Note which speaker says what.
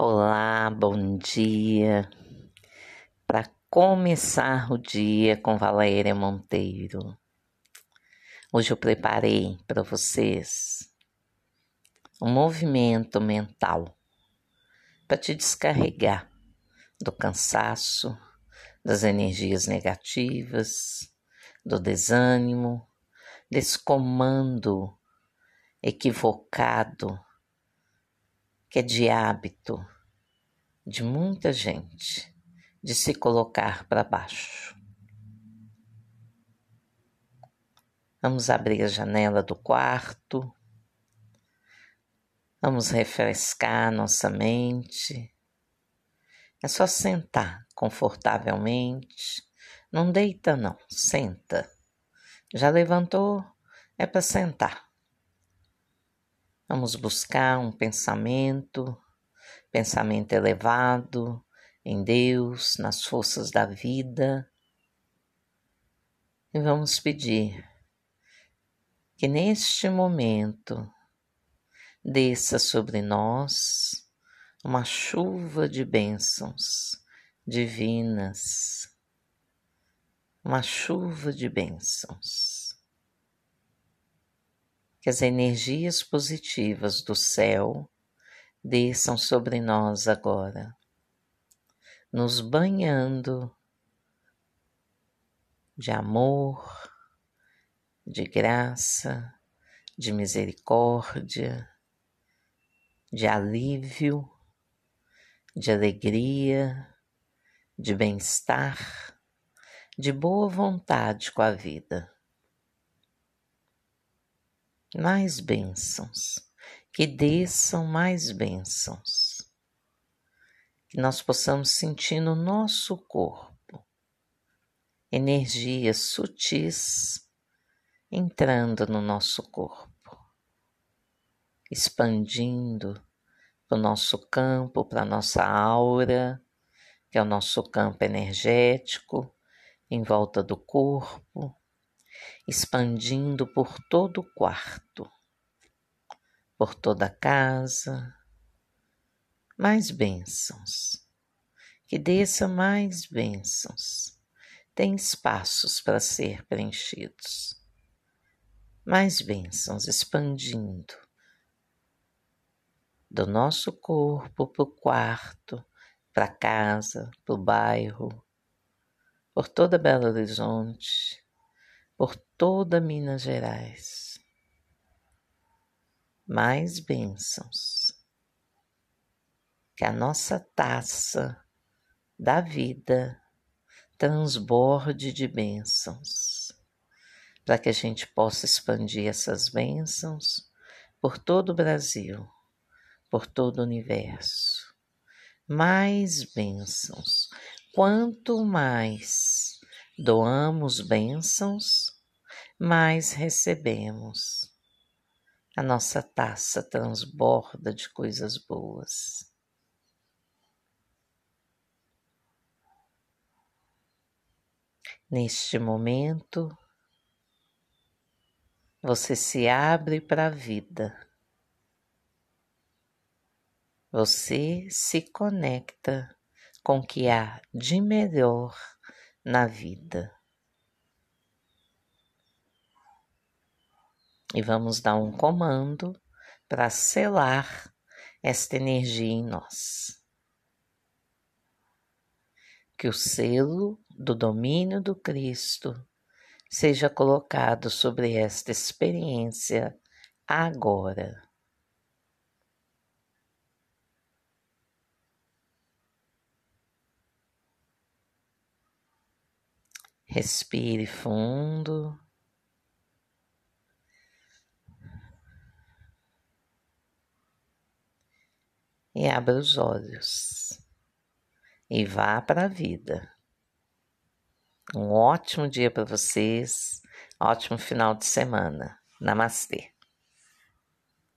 Speaker 1: Olá, bom dia. Para começar o dia com Valéria Monteiro. Hoje eu preparei para vocês um movimento mental para te descarregar do cansaço, das energias negativas, do desânimo, desse comando equivocado que é de hábito de muita gente de se colocar para baixo. Vamos abrir a janela do quarto. Vamos refrescar nossa mente. É só sentar confortavelmente. Não deita, não, senta. Já levantou? É para sentar. Vamos buscar um pensamento, pensamento elevado em Deus, nas forças da vida. E vamos pedir que neste momento desça sobre nós uma chuva de bênçãos divinas, uma chuva de bênçãos que as energias positivas do céu desçam sobre nós agora, nos banhando de amor, de graça, de misericórdia, de alívio, de alegria, de bem-estar, de boa vontade com a vida mais bênçãos, que desçam mais bênçãos, que nós possamos sentir no nosso corpo energias sutis entrando no nosso corpo, expandindo para o nosso campo, para a nossa aura, que é o nosso campo energético em volta do corpo expandindo por todo o quarto, por toda a casa. Mais bênçãos, que desça mais bênçãos. Tem espaços para ser preenchidos. Mais bênçãos expandindo do nosso corpo para o quarto, para casa, para o bairro, por toda Belo Horizonte, por toda Minas Gerais. Mais bênçãos. Que a nossa taça da vida transborde de bênçãos, para que a gente possa expandir essas bênçãos por todo o Brasil, por todo o universo. Mais bênçãos. Quanto mais doamos bênçãos, mais recebemos. A nossa taça transborda de coisas boas. Neste momento, você se abre para a vida. Você se conecta com o que há de melhor na vida. E vamos dar um comando para selar esta energia em nós. Que o selo do domínio do Cristo seja colocado sobre esta experiência agora. Respire fundo. E abra os olhos. E vá para a vida. Um ótimo dia para vocês. Ótimo final de semana. Namastê.